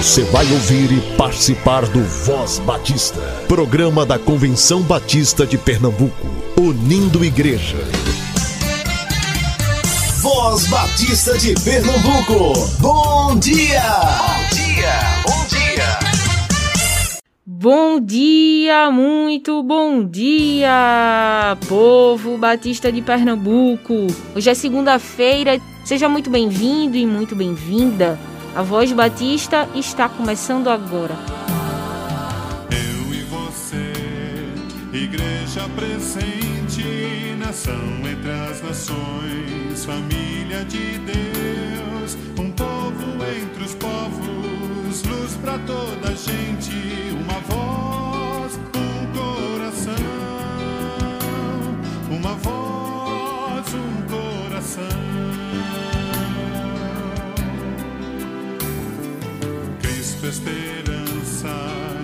Você vai ouvir e participar do Voz Batista, programa da Convenção Batista de Pernambuco, unindo igreja. Voz Batista de Pernambuco, bom dia! Bom dia, bom dia! Bom dia, muito bom dia, povo Batista de Pernambuco. Hoje é segunda-feira, seja muito bem-vindo e muito bem-vinda a Voz Batista está começando agora. Eu e você, igreja presente, nação entre as nações, família de Deus, um povo entre os povos, luz para toda a gente, uma voz, um coração, uma voz, um coração. Esperança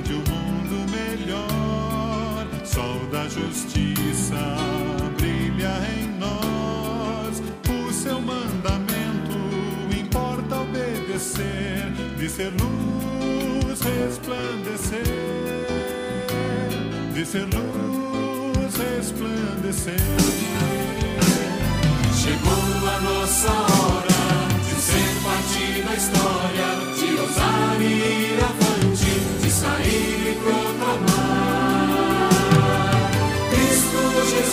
de um mundo melhor. Sol da justiça brilha em nós. O seu mandamento importa obedecer, de ser luz resplandecer, de ser luz resplandecer. Chegou a nossa hora história ousar ir avante, de sair e proclamar. Cristo Jesus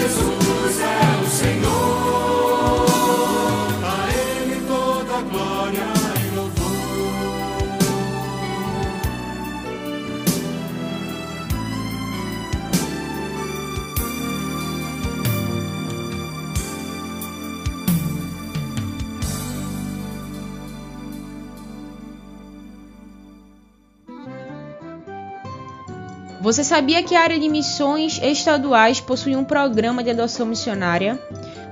Jesus Você sabia que a área de missões estaduais possui um programa de adoção missionária?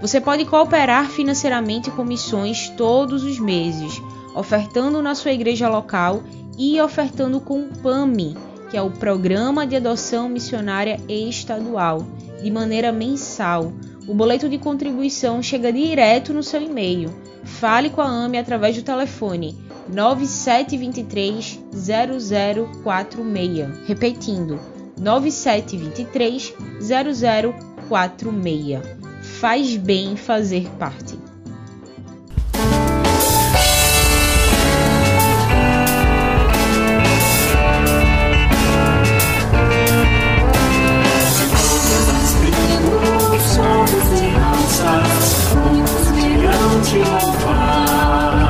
Você pode cooperar financeiramente com missões todos os meses, ofertando na sua igreja local e ofertando com o PAMI, que é o Programa de Adoção Missionária Estadual, de maneira mensal. O boleto de contribuição chega direto no seu e-mail. Fale com a AME através do telefone 9723 0046. Repetindo, 9723 0046. Faz bem fazer parte. muitos virão te louvar.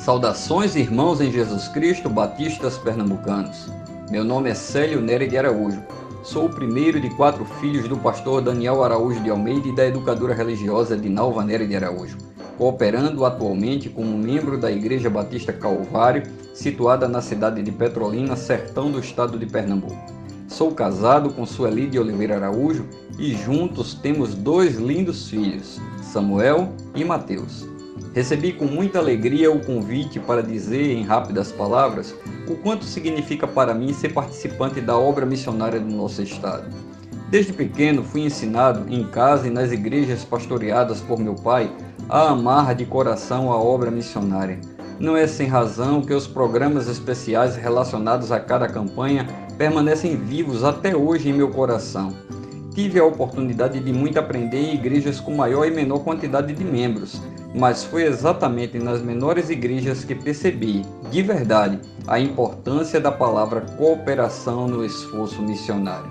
Saudações, irmãos em Jesus Cristo, batistas pernambucanos. Meu nome é Célio Nery de Araújo. Sou o primeiro de quatro filhos do pastor Daniel Araújo de Almeida e da educadora religiosa de Nalva Nery de Araújo, cooperando atualmente como membro da Igreja Batista Calvário, situada na cidade de Petrolina, sertão do estado de Pernambuco. Sou casado com Sueli de Oliveira Araújo e juntos temos dois lindos filhos, Samuel e Mateus. Recebi com muita alegria o convite para dizer em rápidas palavras o quanto significa para mim ser participante da obra missionária do nosso estado. Desde pequeno fui ensinado em casa e nas igrejas pastoreadas por meu pai a amar de coração a obra missionária. Não é sem razão que os programas especiais relacionados a cada campanha permanecem vivos até hoje em meu coração. Tive a oportunidade de muito aprender em igrejas com maior e menor quantidade de membros, mas foi exatamente nas menores igrejas que percebi, de verdade, a importância da palavra cooperação no esforço missionário.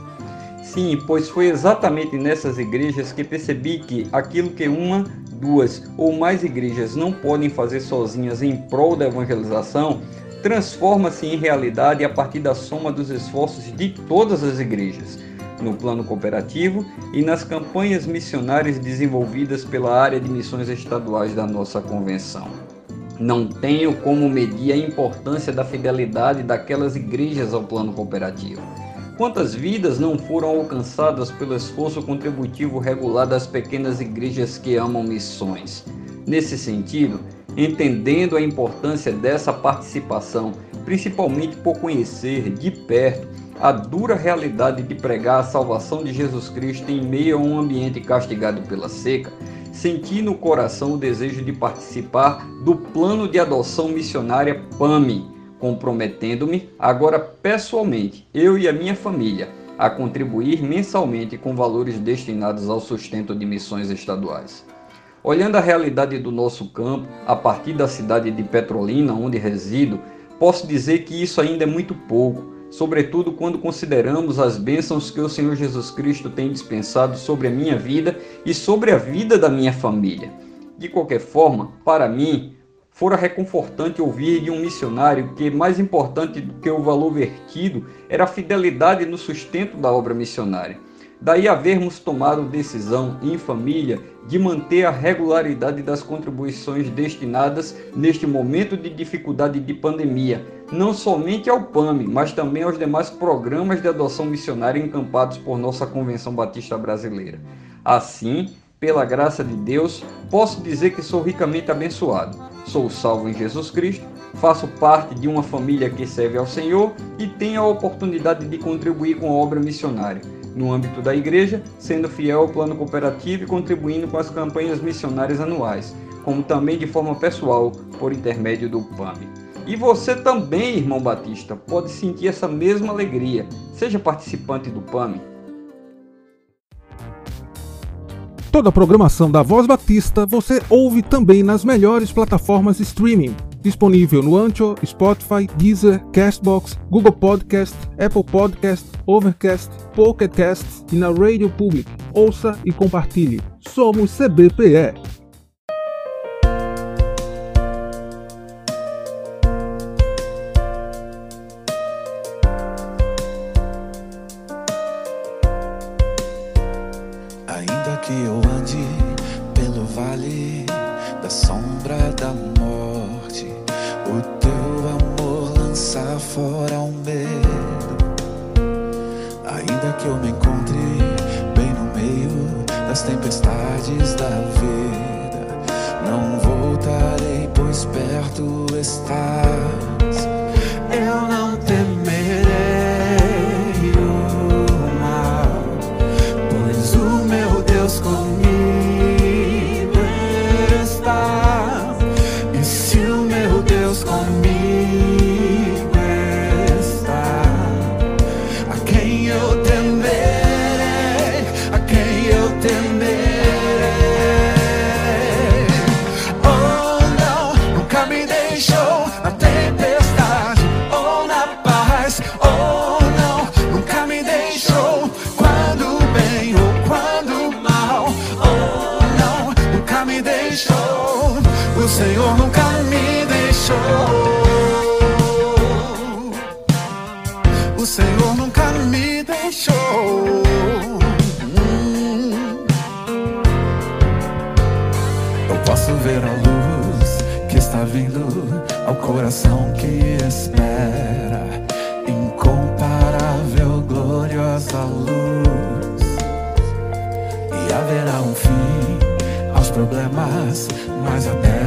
Sim, pois foi exatamente nessas igrejas que percebi que aquilo que uma, duas ou mais igrejas não podem fazer sozinhas em prol da evangelização, transforma-se em realidade a partir da soma dos esforços de todas as igrejas no plano cooperativo e nas campanhas missionárias desenvolvidas pela área de missões estaduais da nossa convenção. Não tenho como medir a importância da fidelidade daquelas igrejas ao plano cooperativo. Quantas vidas não foram alcançadas pelo esforço contributivo regular das pequenas igrejas que amam missões? Nesse sentido, entendendo a importância dessa participação, principalmente por conhecer de perto a dura realidade de pregar a salvação de Jesus Cristo em meio a um ambiente castigado pela seca, senti no coração o desejo de participar do plano de adoção missionária PAMI, comprometendo-me agora pessoalmente, eu e a minha família, a contribuir mensalmente com valores destinados ao sustento de missões estaduais. Olhando a realidade do nosso campo, a partir da cidade de Petrolina, onde resido, posso dizer que isso ainda é muito pouco sobretudo quando consideramos as bênçãos que o Senhor Jesus Cristo tem dispensado sobre a minha vida e sobre a vida da minha família. De qualquer forma, para mim, fora reconfortante ouvir de um missionário que mais importante do que o valor vertido era a fidelidade no sustento da obra missionária. Daí havermos tomado decisão em família de manter a regularidade das contribuições destinadas neste momento de dificuldade de pandemia, não somente ao PAMI, mas também aos demais programas de adoção missionária encampados por nossa Convenção Batista Brasileira. Assim, pela graça de Deus, posso dizer que sou ricamente abençoado. Sou salvo em Jesus Cristo, faço parte de uma família que serve ao Senhor e tenho a oportunidade de contribuir com a obra missionária no âmbito da igreja, sendo fiel ao plano cooperativo e contribuindo com as campanhas missionárias anuais, como também de forma pessoal por intermédio do PAMI. E você também, irmão Batista, pode sentir essa mesma alegria. Seja participante do PAMI. Toda a programação da Voz Batista você ouve também nas melhores plataformas de streaming disponível no Anchor, Spotify, Deezer, Castbox, Google Podcast, Apple Podcast, Overcast, Pocket Cast e na Radio Public. Ouça e compartilhe. Somos CBPE. amor nunca me deixou. O Senhor nunca me deixou. Hum. Eu posso ver a luz que está vindo ao coração que espera. Incomparável, gloriosa luz. E haverá um fim aos problemas, mas até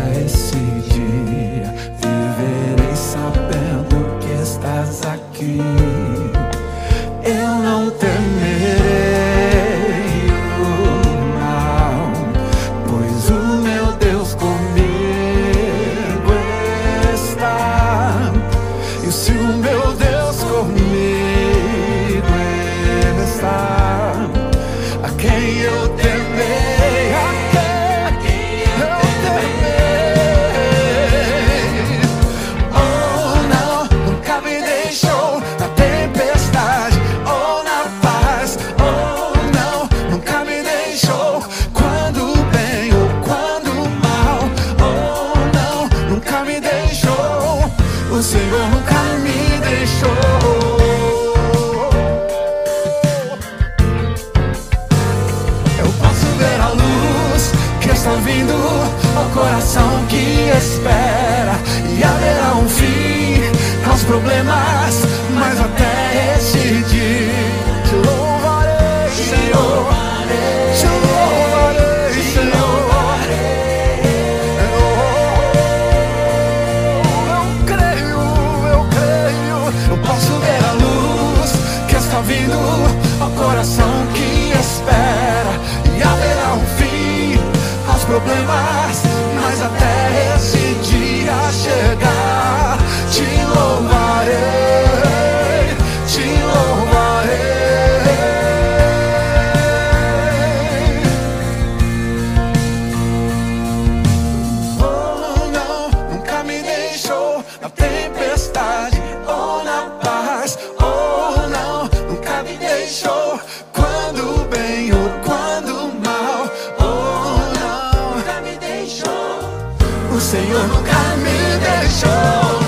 está vindo ao coração que espera e haverá um fim aos problemas, mas até esse dia te louvarei, Senhor. Deixou quando bem ou quando mal. Oh não, nunca me deixou. O Senhor nunca me deixou.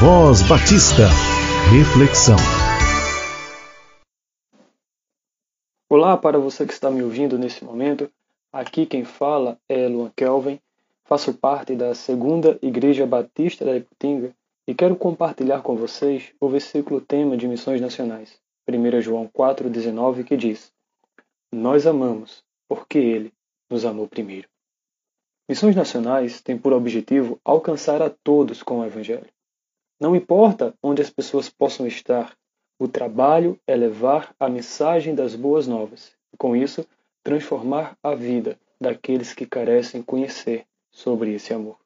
Voz Batista. Reflexão. Olá para você que está me ouvindo nesse momento. Aqui quem fala é Luan Kelvin. Faço parte da Segunda Igreja Batista da Iputinga e quero compartilhar com vocês o versículo tema de Missões Nacionais, 1 João 4,19, que diz: Nós amamos porque Ele nos amou primeiro. Missões Nacionais têm por objetivo alcançar a todos com o Evangelho. Não importa onde as pessoas possam estar, o trabalho é levar a mensagem das boas novas e, com isso, transformar a vida daqueles que carecem conhecer sobre esse amor.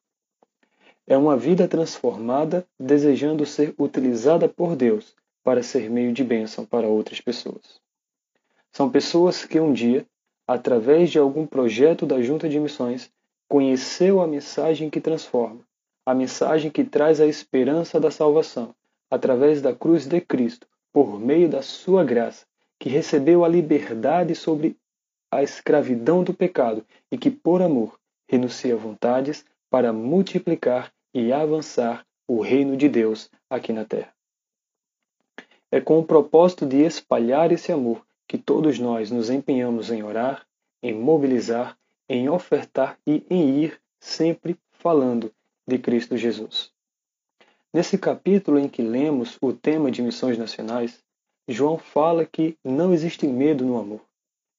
É uma vida transformada desejando ser utilizada por Deus para ser meio de bênção para outras pessoas. São pessoas que um dia, através de algum projeto da Junta de Missões, conheceu a mensagem que transforma, a mensagem que traz a esperança da salvação, através da cruz de Cristo, por meio da sua graça, que recebeu a liberdade sobre a escravidão do pecado e que, por amor, renuncia vontades para multiplicar e avançar o reino de Deus aqui na terra. É com o propósito de espalhar esse amor que todos nós nos empenhamos em orar, em mobilizar, em ofertar e em ir sempre falando de Cristo Jesus. Nesse capítulo em que lemos o tema de missões nacionais, João fala que não existe medo no amor.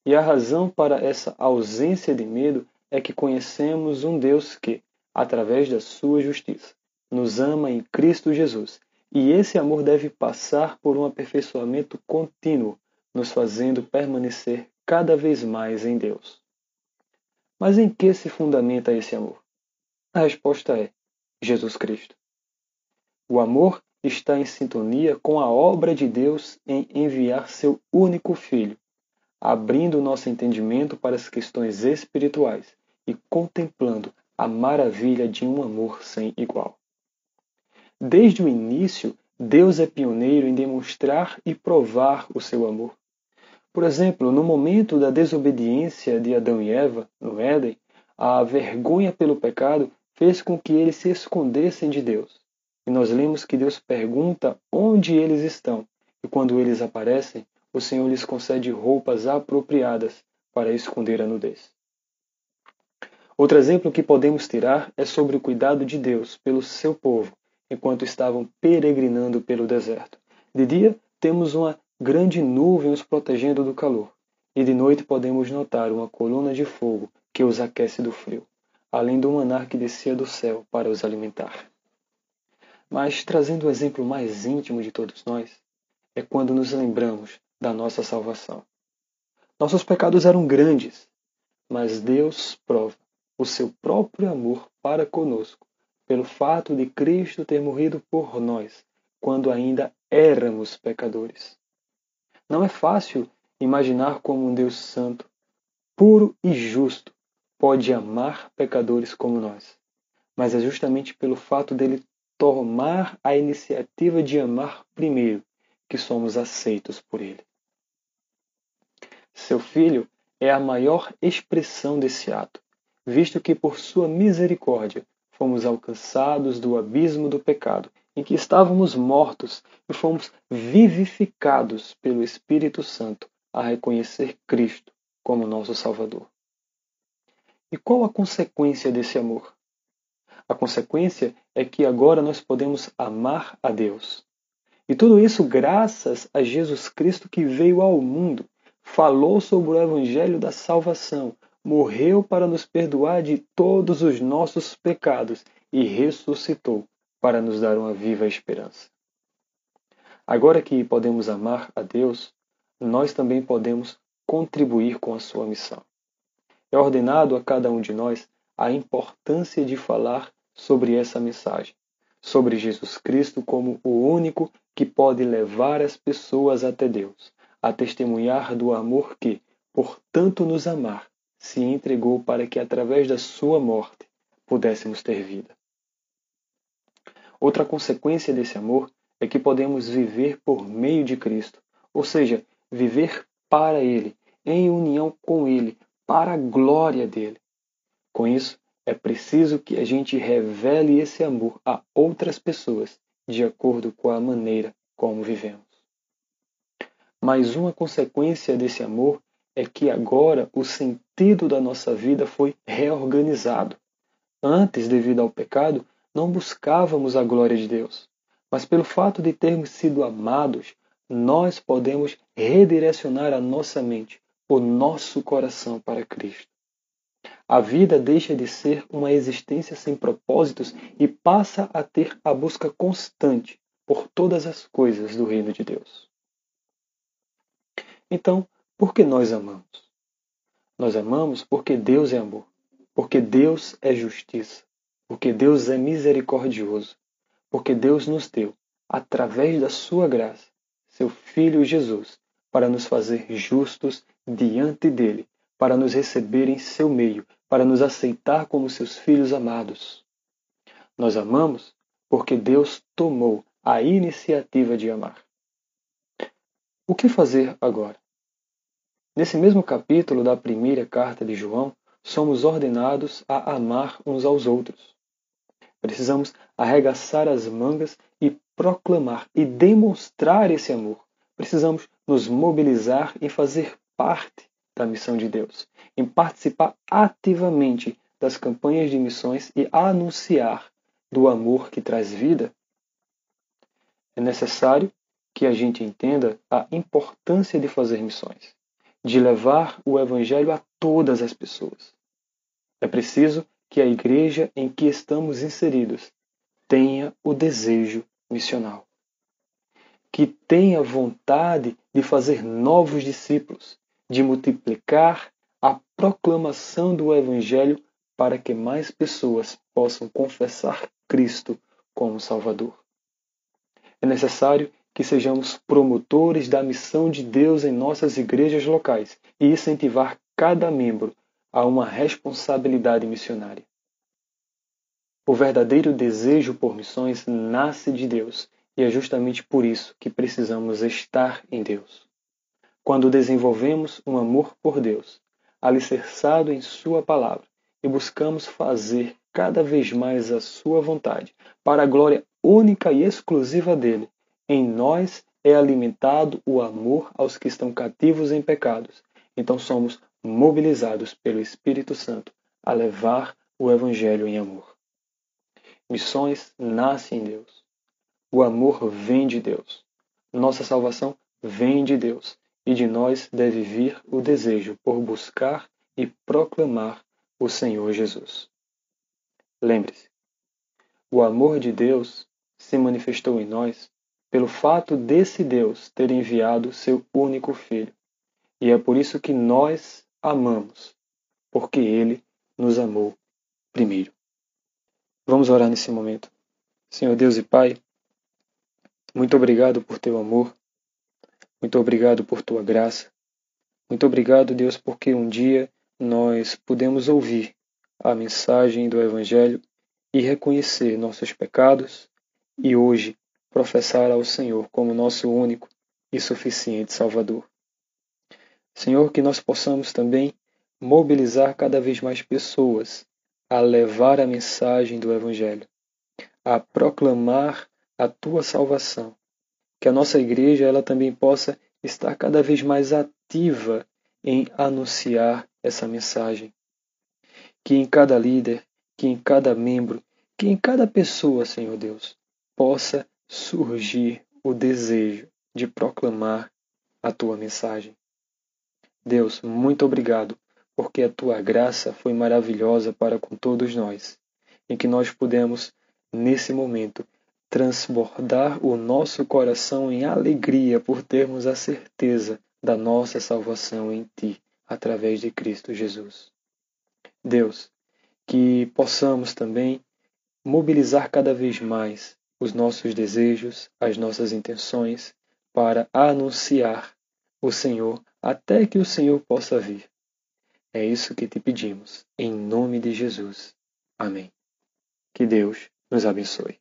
E a razão para essa ausência de medo é que conhecemos um Deus que, através da sua justiça, nos ama em Cristo Jesus. E esse amor deve passar por um aperfeiçoamento contínuo, nos fazendo permanecer cada vez mais em Deus. Mas em que se fundamenta esse amor? A resposta é Jesus Cristo. O amor está em sintonia com a obra de Deus em enviar seu único Filho, abrindo nosso entendimento para as questões espirituais e contemplando a maravilha de um amor sem igual. Desde o início, Deus é pioneiro em demonstrar e provar o seu amor. Por exemplo, no momento da desobediência de Adão e Eva, no Éden, a vergonha pelo pecado fez com que eles se escondessem de Deus. E nós lemos que Deus pergunta onde eles estão, e quando eles aparecem, o Senhor lhes concede roupas apropriadas para esconder a nudez. Outro exemplo que podemos tirar é sobre o cuidado de Deus pelo seu povo enquanto estavam peregrinando pelo deserto. De dia, temos uma grande nuvem os protegendo do calor, e de noite podemos notar uma coluna de fogo que os aquece do frio, além do maná que descia do céu para os alimentar. Mas trazendo o exemplo mais íntimo de todos nós, é quando nos lembramos da nossa salvação. Nossos pecados eram grandes, mas Deus prova o seu próprio amor para conosco pelo fato de Cristo ter morrido por nós, quando ainda éramos pecadores. Não é fácil imaginar como um Deus santo, puro e justo, pode amar pecadores como nós. Mas é justamente pelo fato dele tomar a iniciativa de amar primeiro que somos aceitos por ele. Seu filho é a maior expressão desse ato, visto que por sua misericórdia fomos alcançados do abismo do pecado, em que estávamos mortos e fomos vivificados pelo Espírito Santo a reconhecer Cristo como nosso Salvador. E qual a consequência desse amor? A consequência é que agora nós podemos amar a Deus. E tudo isso graças a Jesus Cristo que veio ao mundo, falou sobre o Evangelho da salvação, morreu para nos perdoar de todos os nossos pecados e ressuscitou para nos dar uma viva esperança. Agora que podemos amar a Deus, nós também podemos contribuir com a sua missão. É ordenado a cada um de nós a importância de falar sobre essa mensagem, sobre Jesus Cristo como o único que pode levar as pessoas até Deus, a testemunhar do amor que, por tanto nos amar, se entregou para que através da sua morte pudéssemos ter vida. Outra consequência desse amor é que podemos viver por meio de Cristo, ou seja, viver para Ele, em união com Ele, para a glória dele. Com isso, é preciso que a gente revele esse amor a outras pessoas de acordo com a maneira como vivemos. Mais uma consequência desse amor é que agora o sentido da nossa vida foi reorganizado. Antes, devido ao pecado, não buscávamos a glória de Deus. Mas pelo fato de termos sido amados, nós podemos redirecionar a nossa mente, o nosso coração para Cristo. A vida deixa de ser uma existência sem propósitos e passa a ter a busca constante por todas as coisas do reino de Deus. Então, por que nós amamos? Nós amamos porque Deus é amor, porque Deus é justiça, porque Deus é misericordioso, porque Deus nos deu, através da sua graça, seu Filho Jesus, para nos fazer justos diante dele, para nos receber em seu meio, para nos aceitar como seus filhos amados. Nós amamos porque Deus tomou a iniciativa de amar. O que fazer agora? Nesse mesmo capítulo da primeira carta de João, somos ordenados a amar uns aos outros. Precisamos arregaçar as mangas e proclamar e demonstrar esse amor. Precisamos nos mobilizar e fazer parte da missão de Deus, em participar ativamente das campanhas de missões e anunciar do amor que traz vida. É necessário que a gente entenda a importância de fazer missões de levar o Evangelho a todas as pessoas. É preciso que a igreja em que estamos inseridos tenha o desejo missional, que tenha vontade de fazer novos discípulos, de multiplicar a proclamação do Evangelho para que mais pessoas possam confessar Cristo como Salvador. É necessário que sejamos promotores da missão de Deus em nossas igrejas locais e incentivar cada membro a uma responsabilidade missionária. O verdadeiro desejo por missões nasce de Deus e é justamente por isso que precisamos estar em Deus. Quando desenvolvemos um amor por Deus, alicerçado em Sua palavra, e buscamos fazer cada vez mais a Sua vontade, para a glória única e exclusiva dele, em nós é alimentado o amor aos que estão cativos em pecados. Então somos mobilizados pelo Espírito Santo a levar o Evangelho em amor. Missões nascem em Deus. O amor vem de Deus. Nossa salvação vem de Deus. E de nós deve vir o desejo por buscar e proclamar o Senhor Jesus. Lembre-se, o amor de Deus se manifestou em nós pelo fato desse Deus ter enviado seu único Filho. E é por isso que nós amamos, porque ele nos amou primeiro. Vamos orar nesse momento. Senhor Deus e Pai, muito obrigado por teu amor, muito obrigado por tua graça, muito obrigado, Deus, porque um dia nós pudemos ouvir a mensagem do Evangelho e reconhecer nossos pecados e hoje professar ao Senhor como nosso único e suficiente Salvador. Senhor, que nós possamos também mobilizar cada vez mais pessoas a levar a mensagem do Evangelho, a proclamar a tua salvação. Que a nossa igreja ela também possa estar cada vez mais ativa em anunciar essa mensagem. Que em cada líder, que em cada membro, que em cada pessoa, Senhor Deus, possa surgir o desejo de proclamar a tua mensagem. Deus, muito obrigado, porque a tua graça foi maravilhosa para com todos nós, em que nós pudemos, nesse momento, transbordar o nosso coração em alegria por termos a certeza da nossa salvação em ti, através de Cristo Jesus. Deus, que possamos também mobilizar cada vez mais os nossos desejos, as nossas intenções, para anunciar o Senhor até que o Senhor possa vir. É isso que te pedimos, em nome de Jesus. Amém. Que Deus nos abençoe.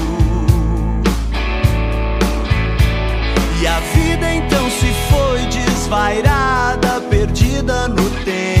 desvairada, perdida no tempo.